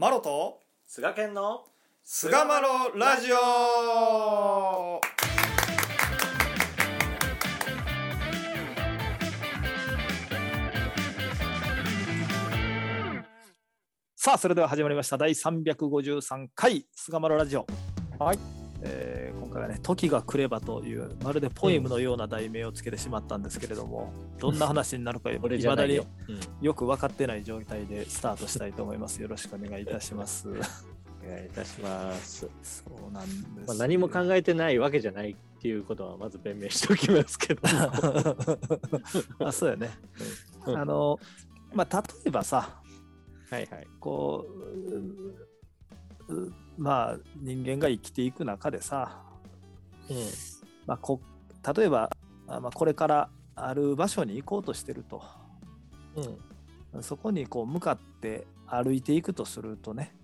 マロと菅健の菅マロラジオ。さあそれでは始まりました。第353回菅マロラジオ。はい、えー今回はね「時が来れば」というまるでポエムのような題名をつけてしまったんですけれども、どんな話になるか い俺まだによ。よく分かってない状態でスタートしたいと思います。よろしくお願いいたします。お願いいたします。そうなんです。まあ、何も考えてないわけじゃないっていうことはまず弁明しておきますけど。あ、そうやね。うんあの、まあ、例えばさ、はいはい。こう、うまあ、人間が生きていく中でさ、うまあ、こ例えば、あまあ、これからある場所に行こうとしてると、ん。うん。そこにこう向かって歩いていくとするとね、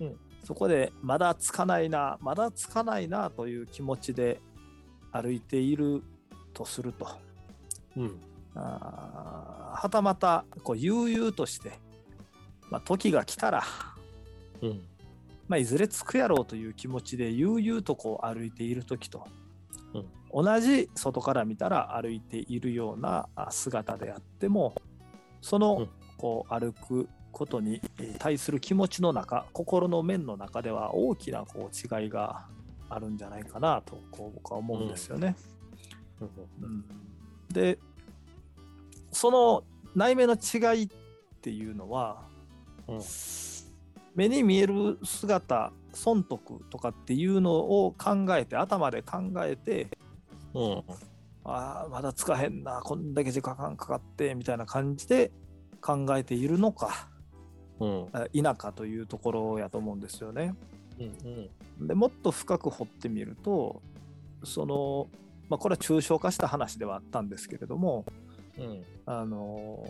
うんそこでまだつかないなまだつかないなという気持ちで歩いているとするとうん。あーはたまたこう悠々として、まあ、時が来たら、うん。まあ、いずれ着くやろうという気持ちで悠々とこう歩いている時と、同じ外から見たら歩いているようなあ姿であってもそのうん。こう歩くことにえー対する気持ちの中心の面の中では大きなこう違いがあるんじゃないかなとこう僕は思うんですよね。うん。でその内面の違いっていうのはうん。目に見える姿損得とかっていうのを考えて頭で考えてうん。ああまだつかへんなこんだけ時間かかってみたいな感じで考えているのかうん。あ否かというところやと思うんですよね。うん。でもっと深く掘ってみるとその、まあ、これは抽象化した話ではあったんですけれどもうん。あの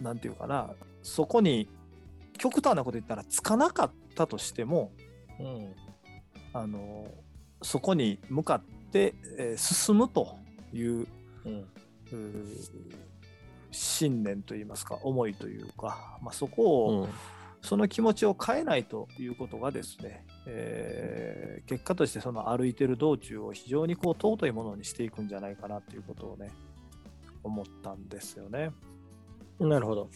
なんていうかなそこに極端なこと言ったらつかなかったとしてもうん。あのそこに向かって、えー進むといううん。うー信念といいますか思いというか、まあ、そこを、うん。その気持ちを変えないということがですね、えー結果としてその歩いてる道中を非常にこう尊いものにしていくんじゃないかなということをね思ったんですよね。なるほど。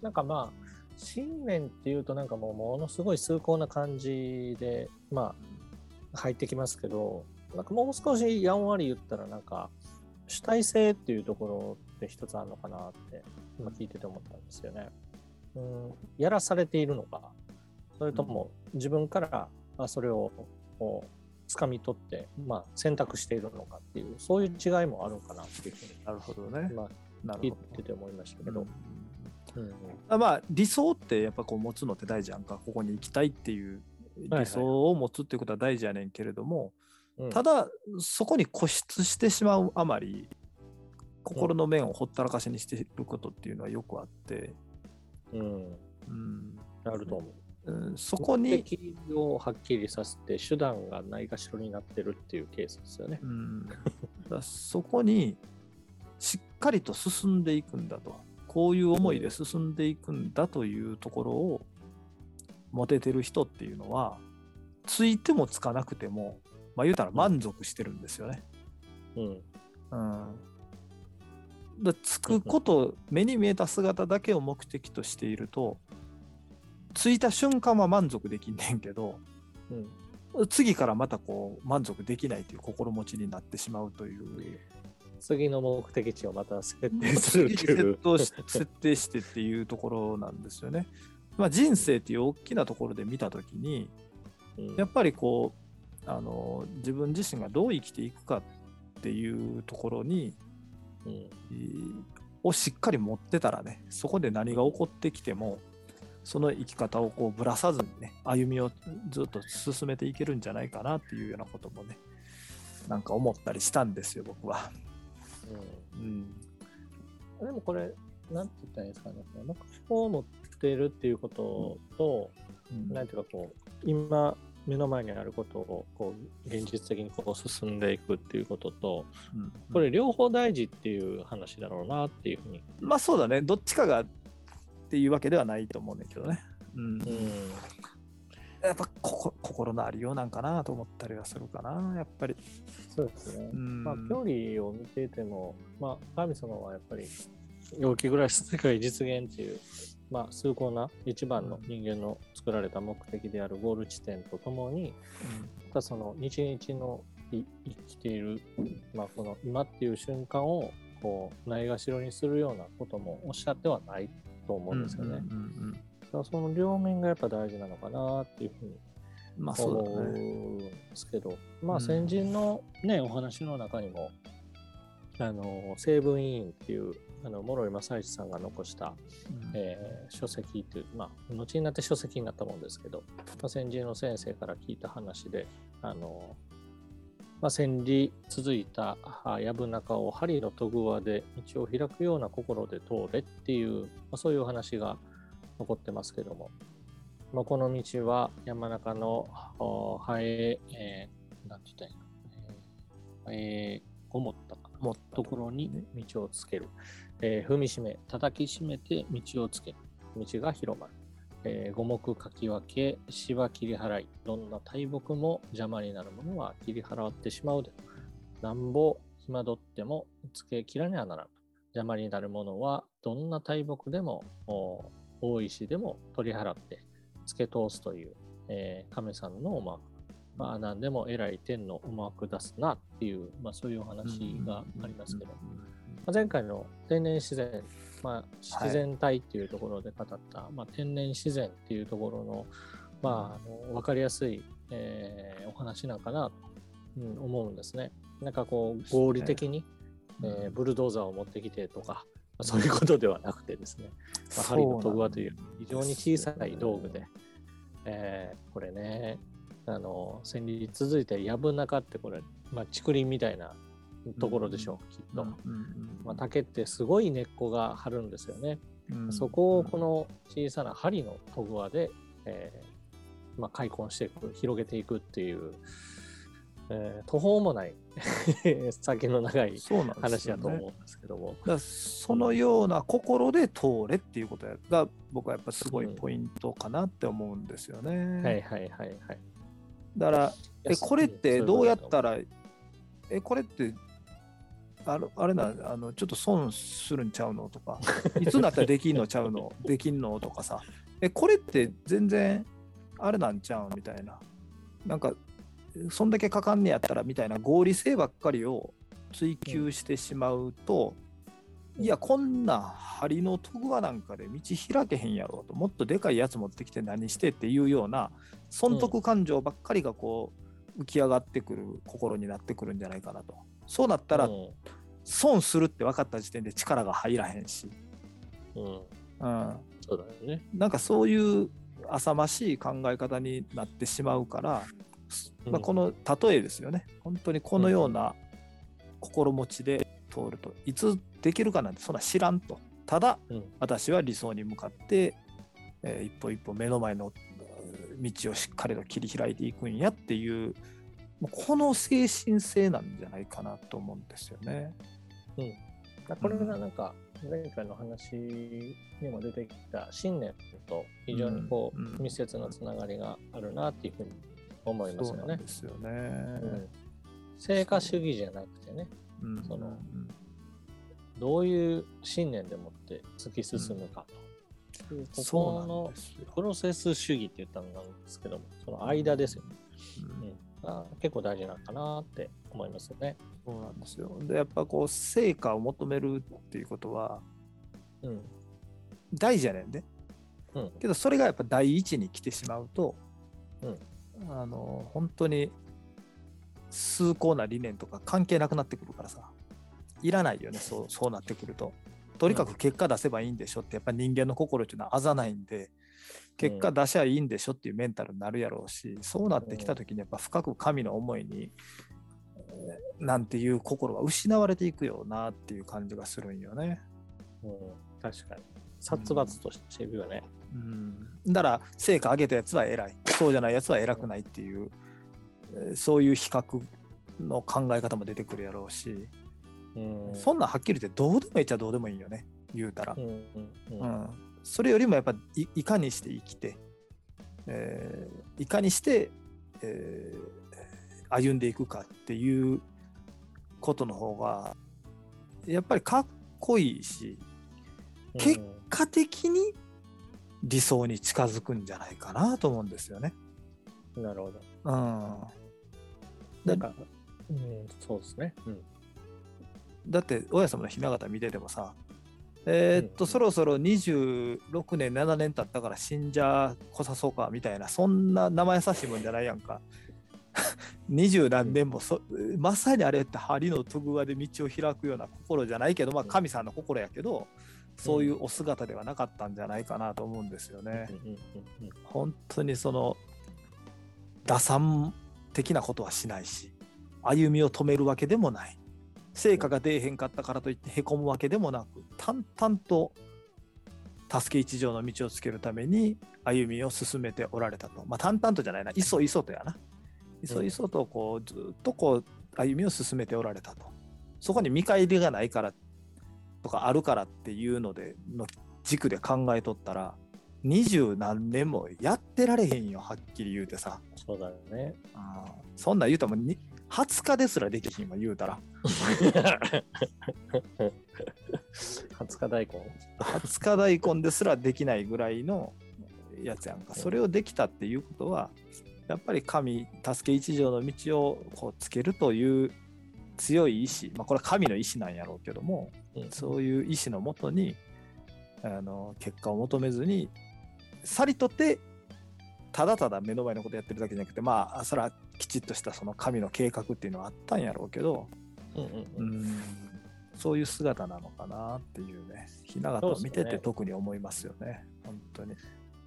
なんかまあ、信念っていうとなんかもうものすごい崇高な感じで、まあ、入ってきますけど、なんかもう少しやんわり言ったらなんか、主体性っていうところって一つあるのかなって今聞いてて思ったんですよね。うん、やらされているのか、それとも自分からあそれを掴み取って、まあ、選択しているのかっていう、そういう違いもあるのかなっていうふうに、なるほどね。まあ、聞いてて思いましたけどうん。うんあまあ理想ってやっぱこう持つのって大事やんか。ここに行きたいっていうはい理想を持つっていうことは大事やねんけれども、うん。ただそこに固執してしまうあまり心の面をほったらかしにしていることっていうのはよくあって、うん、うん。あると思う。うん。そこに、目的をはっきりさせて手段がないがしろになってるっていうケースですよね。うん、だそこにしっかりと進んでいくんだとこういう思いで進んでいくんだというところを持ててる人っていうのはついてもつかなくてもまあ言うたら満足してるんですよね。うん。うん、だつくこと目に見えた姿だけを目的としているとついた瞬間は満足できんねんけどうん、次からまたこう満足できないという心持ちになってしまうという。次の目的地をまた設定するってい設う。定し設定してっていうところなんですよね。まあ、人生っていう大きなところで見たときにうんやっぱりこうあの自分自身がどう生きていくかっていうところにうんえーをしっかり持ってたらねそこで何が起こってきてもその生き方をこうぶらさずにね歩みをずっと進めていけるんじゃないかなっていうようなこともねなんか思ったりしたんですよ僕は。うん。うん。でもこれ、なんて言ったらいいんですかね。目標を持ってるっていうことと、うん。なんていうかこう、今、目の前にあることをこう現実的にこう進んでいくっていうことと、うん。これ両方大事っていう話だろうなっていうふうに。まあそうだね。どっちかがっていうわけではないと思うんだけどね。うん。うんやっぱここ心のありようなんかなと思ったりはするかな、やっぱり。そうですね。うんまあ、距離を見ていても、まあ、神様はやっぱり、陽気暮らし世界実現っていう、まあ、崇高な一番の人間の作られた目的であるゴール地点とともに、またその日々のい生きている、まあ、この今っていう瞬間をこうないがしろにするようなこともおっしゃってはないと思うんですよね。うんうんうんだからその両面がやっぱ大事なのかなっていうふうにまあそう。んですけど、まうんあ先人のね、お話の中にも、あの、成分委員っていう、あの、諸井正一さんが残した、うんえー書籍という、まあ、後になって書籍になったもんですけど、まあ、先人の先生から聞いた話で、あの、まあ、千里続いたあ藪中を針の戸桑で道を開くような心で通れっていう、まあ、そういうお話が残ってますけども、まあ、この道は山中のおハエ、えーなんて言ったらいいの、えー、ごもったかな？持ったところに道をつける、えー踏みしめ、叩きしめて道をつける。道が広まる。えー五目かき分け、芝切り払い、どんな大木も邪魔になるものは切り払ってしまうで。なんぼ暇取ってもつけ切らねばならん。邪魔になるものはどんな大木でもお大石でも取り払って付け通すという、えー亀さんのまあまあ何でも偉い天の思惑出すなっていう、まあ、そういうお話がありますけど、まあ前回の天然自然、まあ、自然体っていうところで語った、まあ、天然自然っていうところの,、まあ、あの分かりやすい、えーお話なんかなと、うん思うんですね。なんかこう合理的に、えーブルドーザーを持ってきてとか、まあそういうことではなくてですね、まあ、針の研ぐわという非常に小さい道具で、えーこれね、あの、千里続いて藪中ってこれ、まあ、竹林みたいなところでしょう、きっと。まあ、竹ってすごい根っこが張るんですよね。そこをこの小さな針の研ぐわで、えーまあ、開墾していく、広げていくっていう、えー途方もない 先の長い話だと思うんですけども。だからそのような心で通れっていうことが僕はやっぱすごいポイントかなって思うんですよね。はいはいはいはい。だからえこれってどうやったらえこれってあれあれなあのちょっと損するんちゃうのとか いつになったらできんのちゃうのできんのとかさえこれって全然あれなんちゃうみたいななんかそんだけかかんねやったらみたいな合理性ばっかりを追求してしまうと、いやこんな針の研ぐわなんかで道開けへんやろともっとでかいやつ持ってきて何してっていうような損得感情ばっかりがこう浮き上がってくる心になってくるんじゃないかなと。そうなったらうん損するって分かった時点で力が入らへんし、うん、うん、そうだよね。なんかそういう浅ましい考え方になってしまうから、まあ、この例えですよね。本当にこのような心持ちで通るといつできるかなんてそんな知らんと。ただうん。私は理想に向かって、えー一歩一歩目の前のうん道をしっかりと切り開いていくんやっていうもうこの精神性なんじゃないかなと思うんですよね。これがなんか前回の話にも出てきた信念と非常にこう、うん。うん。密接なつながりがあるなっていうふうに思いますよねそうなん。ですよね。うん成果主義じゃなくてね、うんそのうんどういう信念でもって突き進むかと。うこのなんですよ。プロセス主義って言ったのなんですけども、その間ですよね。うん結構大事なのかなって思いますよね。そうなんですよ。で、やっぱこう、成果を求めるっていうことはうん。大事やねんで。うん。けど、それがやっぱ第一に来てしまうと、うんあの、本当に崇高な理念とか関係なくなってくるからさ、いらないよね、そうそうなってくると。とにかく結果出せばいいんでしょって、やっぱ人間の心っていうのはあざないんで、結果出しゃいいんでしょっていうメンタルになるやろうし、そうなってきた時にやっぱ深く神の思いに、えーなんていう心は失われていくよなっていう感じがするんよね。うん、確かに。殺伐としているよね。うん、だから成果上げたやつは偉いそうじゃないやつは偉くないっていう、えーそういう比較の考え方も出てくるやろうし、うん。そんなんはっきり言ってどうでもいいっちゃどうでもいいよね言うたら、うんうんううん。んそれよりもやっぱいいかにして生きて、えーいかにして、えー歩んでいくかっていうことの方がやっぱりかっこいいし結果的に理想に近づくんじゃないかなと思うんですよね。なるほど。うん、なんか、うん、そうですね。うん。だって大家様の雛形見ててもさえーっと、うんそろそろ26年7年経ったから死んじゃこさそうかみたいなそんな生優しいもんじゃないやんか。二十何年もそまさにあれって針の研ぐ輪で道を開くような心じゃないけど、まあ、うん神さんの心やけどそういうお姿ではなかったんじゃないかなと思うんですよね。本当にその打算的なことはしないし歩みを止めるわけでもない。成果が出えへんかったからといってへこむわけでもなく淡々と助け一条の道をつけるために歩みを進めておられたと。まあ淡々とじゃないな。いそいそとやな。いそいそとこうずっとこう歩みを進めておられたと。そこに見返りがないからとかあるからっていうのでの軸で考えとったら二十何年もやってられへんよはっきり言うてさ、そうだよね。うん。そんなん言うたらもうに20日ですらできひんわ言うたら。20日大根？20日大根ですらできないぐらいのやつやんか。それをできたっていうことはやっぱり神助け一条の道をこうつけるという強い意志。まあこれは神の意志なんやろうけどもうんそういう意志のもとにあの結果を求めずにさりとってただただ目の前のことやってるだけじゃなくてまあそれはきちっとしたその神の計画っていうのはあったんやろうけど、うんうんううん。ん、そういう姿なのかなっていうね。雛形を見てて特に思いますよね。本当に。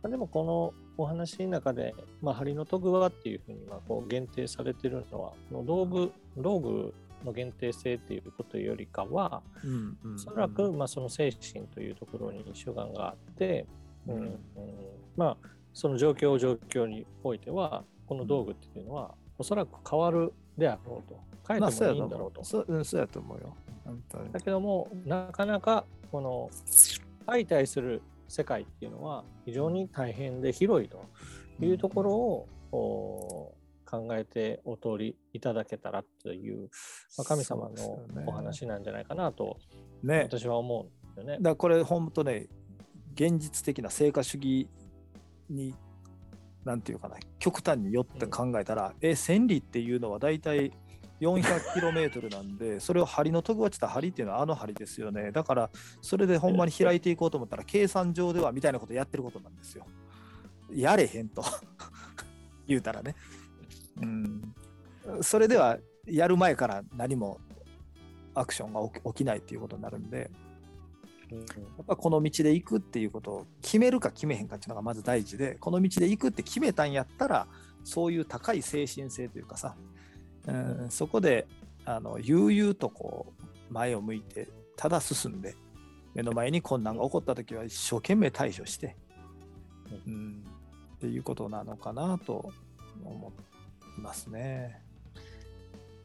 まあでもこのお話の中で、まあ、針の研ぐ輪っていうふうにまあこう限定されてるのはこの道具道具の限定性っていうことよりかはうおそらくまあその精神というところに主眼があって、うん。まあその状況状況においてはこの道具っていうのはおそらく変わるであろうと。変えてもいいんだろうと。やと思う。そううんそうやと思うよ。だけどもなかなかこの相対する世界っていうのは非常に大変で広いというところを、お考えてお通りいただけたらという、まあ、神様のお話なんじゃないかなとね。私は思うんですよね。だか。らこれ本当ね現実的な成果主義になんていうかな極端によって考えたら、え千里っていうのは大体 400km なんでそれを針の研ぐわって言ったら針っていうのはあの針ですよね。だからそれでほんまに開いていこうと思ったら計算上ではみたいなことやってることなんですよ。やれへんと。言うたらねうん。それではやる前から何もアクションが起きないっていうことになるんでうんうん。やっぱこの道で行くっていうことを決めるか決めへんかっていうのがまず大事でこの道で行くって決めたんやったらそういう高い精神性というかさ、うん、そこであの悠々とこう前を向いてただ進んで目の前に困難が起こった時は一生懸命対処して、うん、っていうことなのかなと思いますね。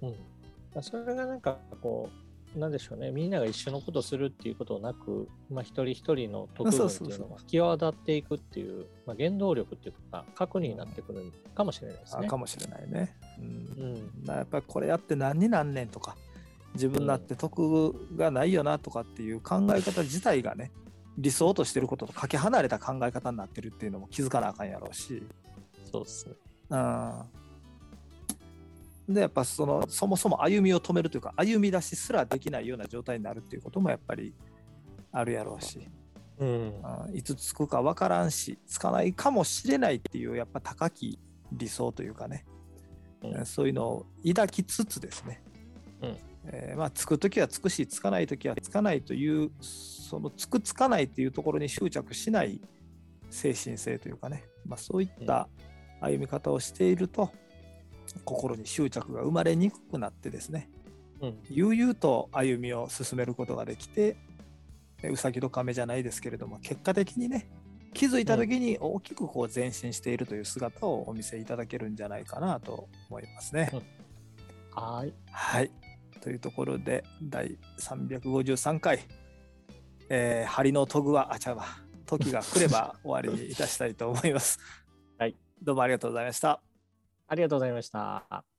うんまあそれがなんかこうなんでしょうねみんなが一緒のことをするっていうことなく、まあ、一人一人の特分っていうのが際立っていくっていうまあ、原動力っていうか核になってくるかもしれないですね。あかもしれないね。うんうんなやっぱりこれやって何になんねんとか自分だって得がないよなとかっていう考え方自体がね理想としてることとかけ離れた考え方になってるっていうのも気づかなあかんやろうし、そうですね。うん、でやっぱそのそもそも歩みを止めるというか歩み出しすらできないような状態になるっていうこともやっぱりあるやろうし、う。ん。うんいつつくか分からんしつかないかもしれないっていうやっぱ高き理想というかね、うん。そういうのを抱きつつですね、うん。えーまあ、つく時はつくしつかない時はつかないというそのつくつかないっていうところに執着しない精神性というかね、まあ、そういった歩み方をしていると、心に執着が生まれにくくなってですね、うん、悠々と歩みを進めることができてうさぎと亀じゃないですけれども結果的にね気づいた時に大きくこう前進しているという姿をお見せいただけるんじゃないかなと思いますね。うん、はい、はい、というところで第353回「えー、針の研ぐはあちゃは時が来れば終わりにいたしたいと思います。はい、どうもありがとうございました。ありがとうございました。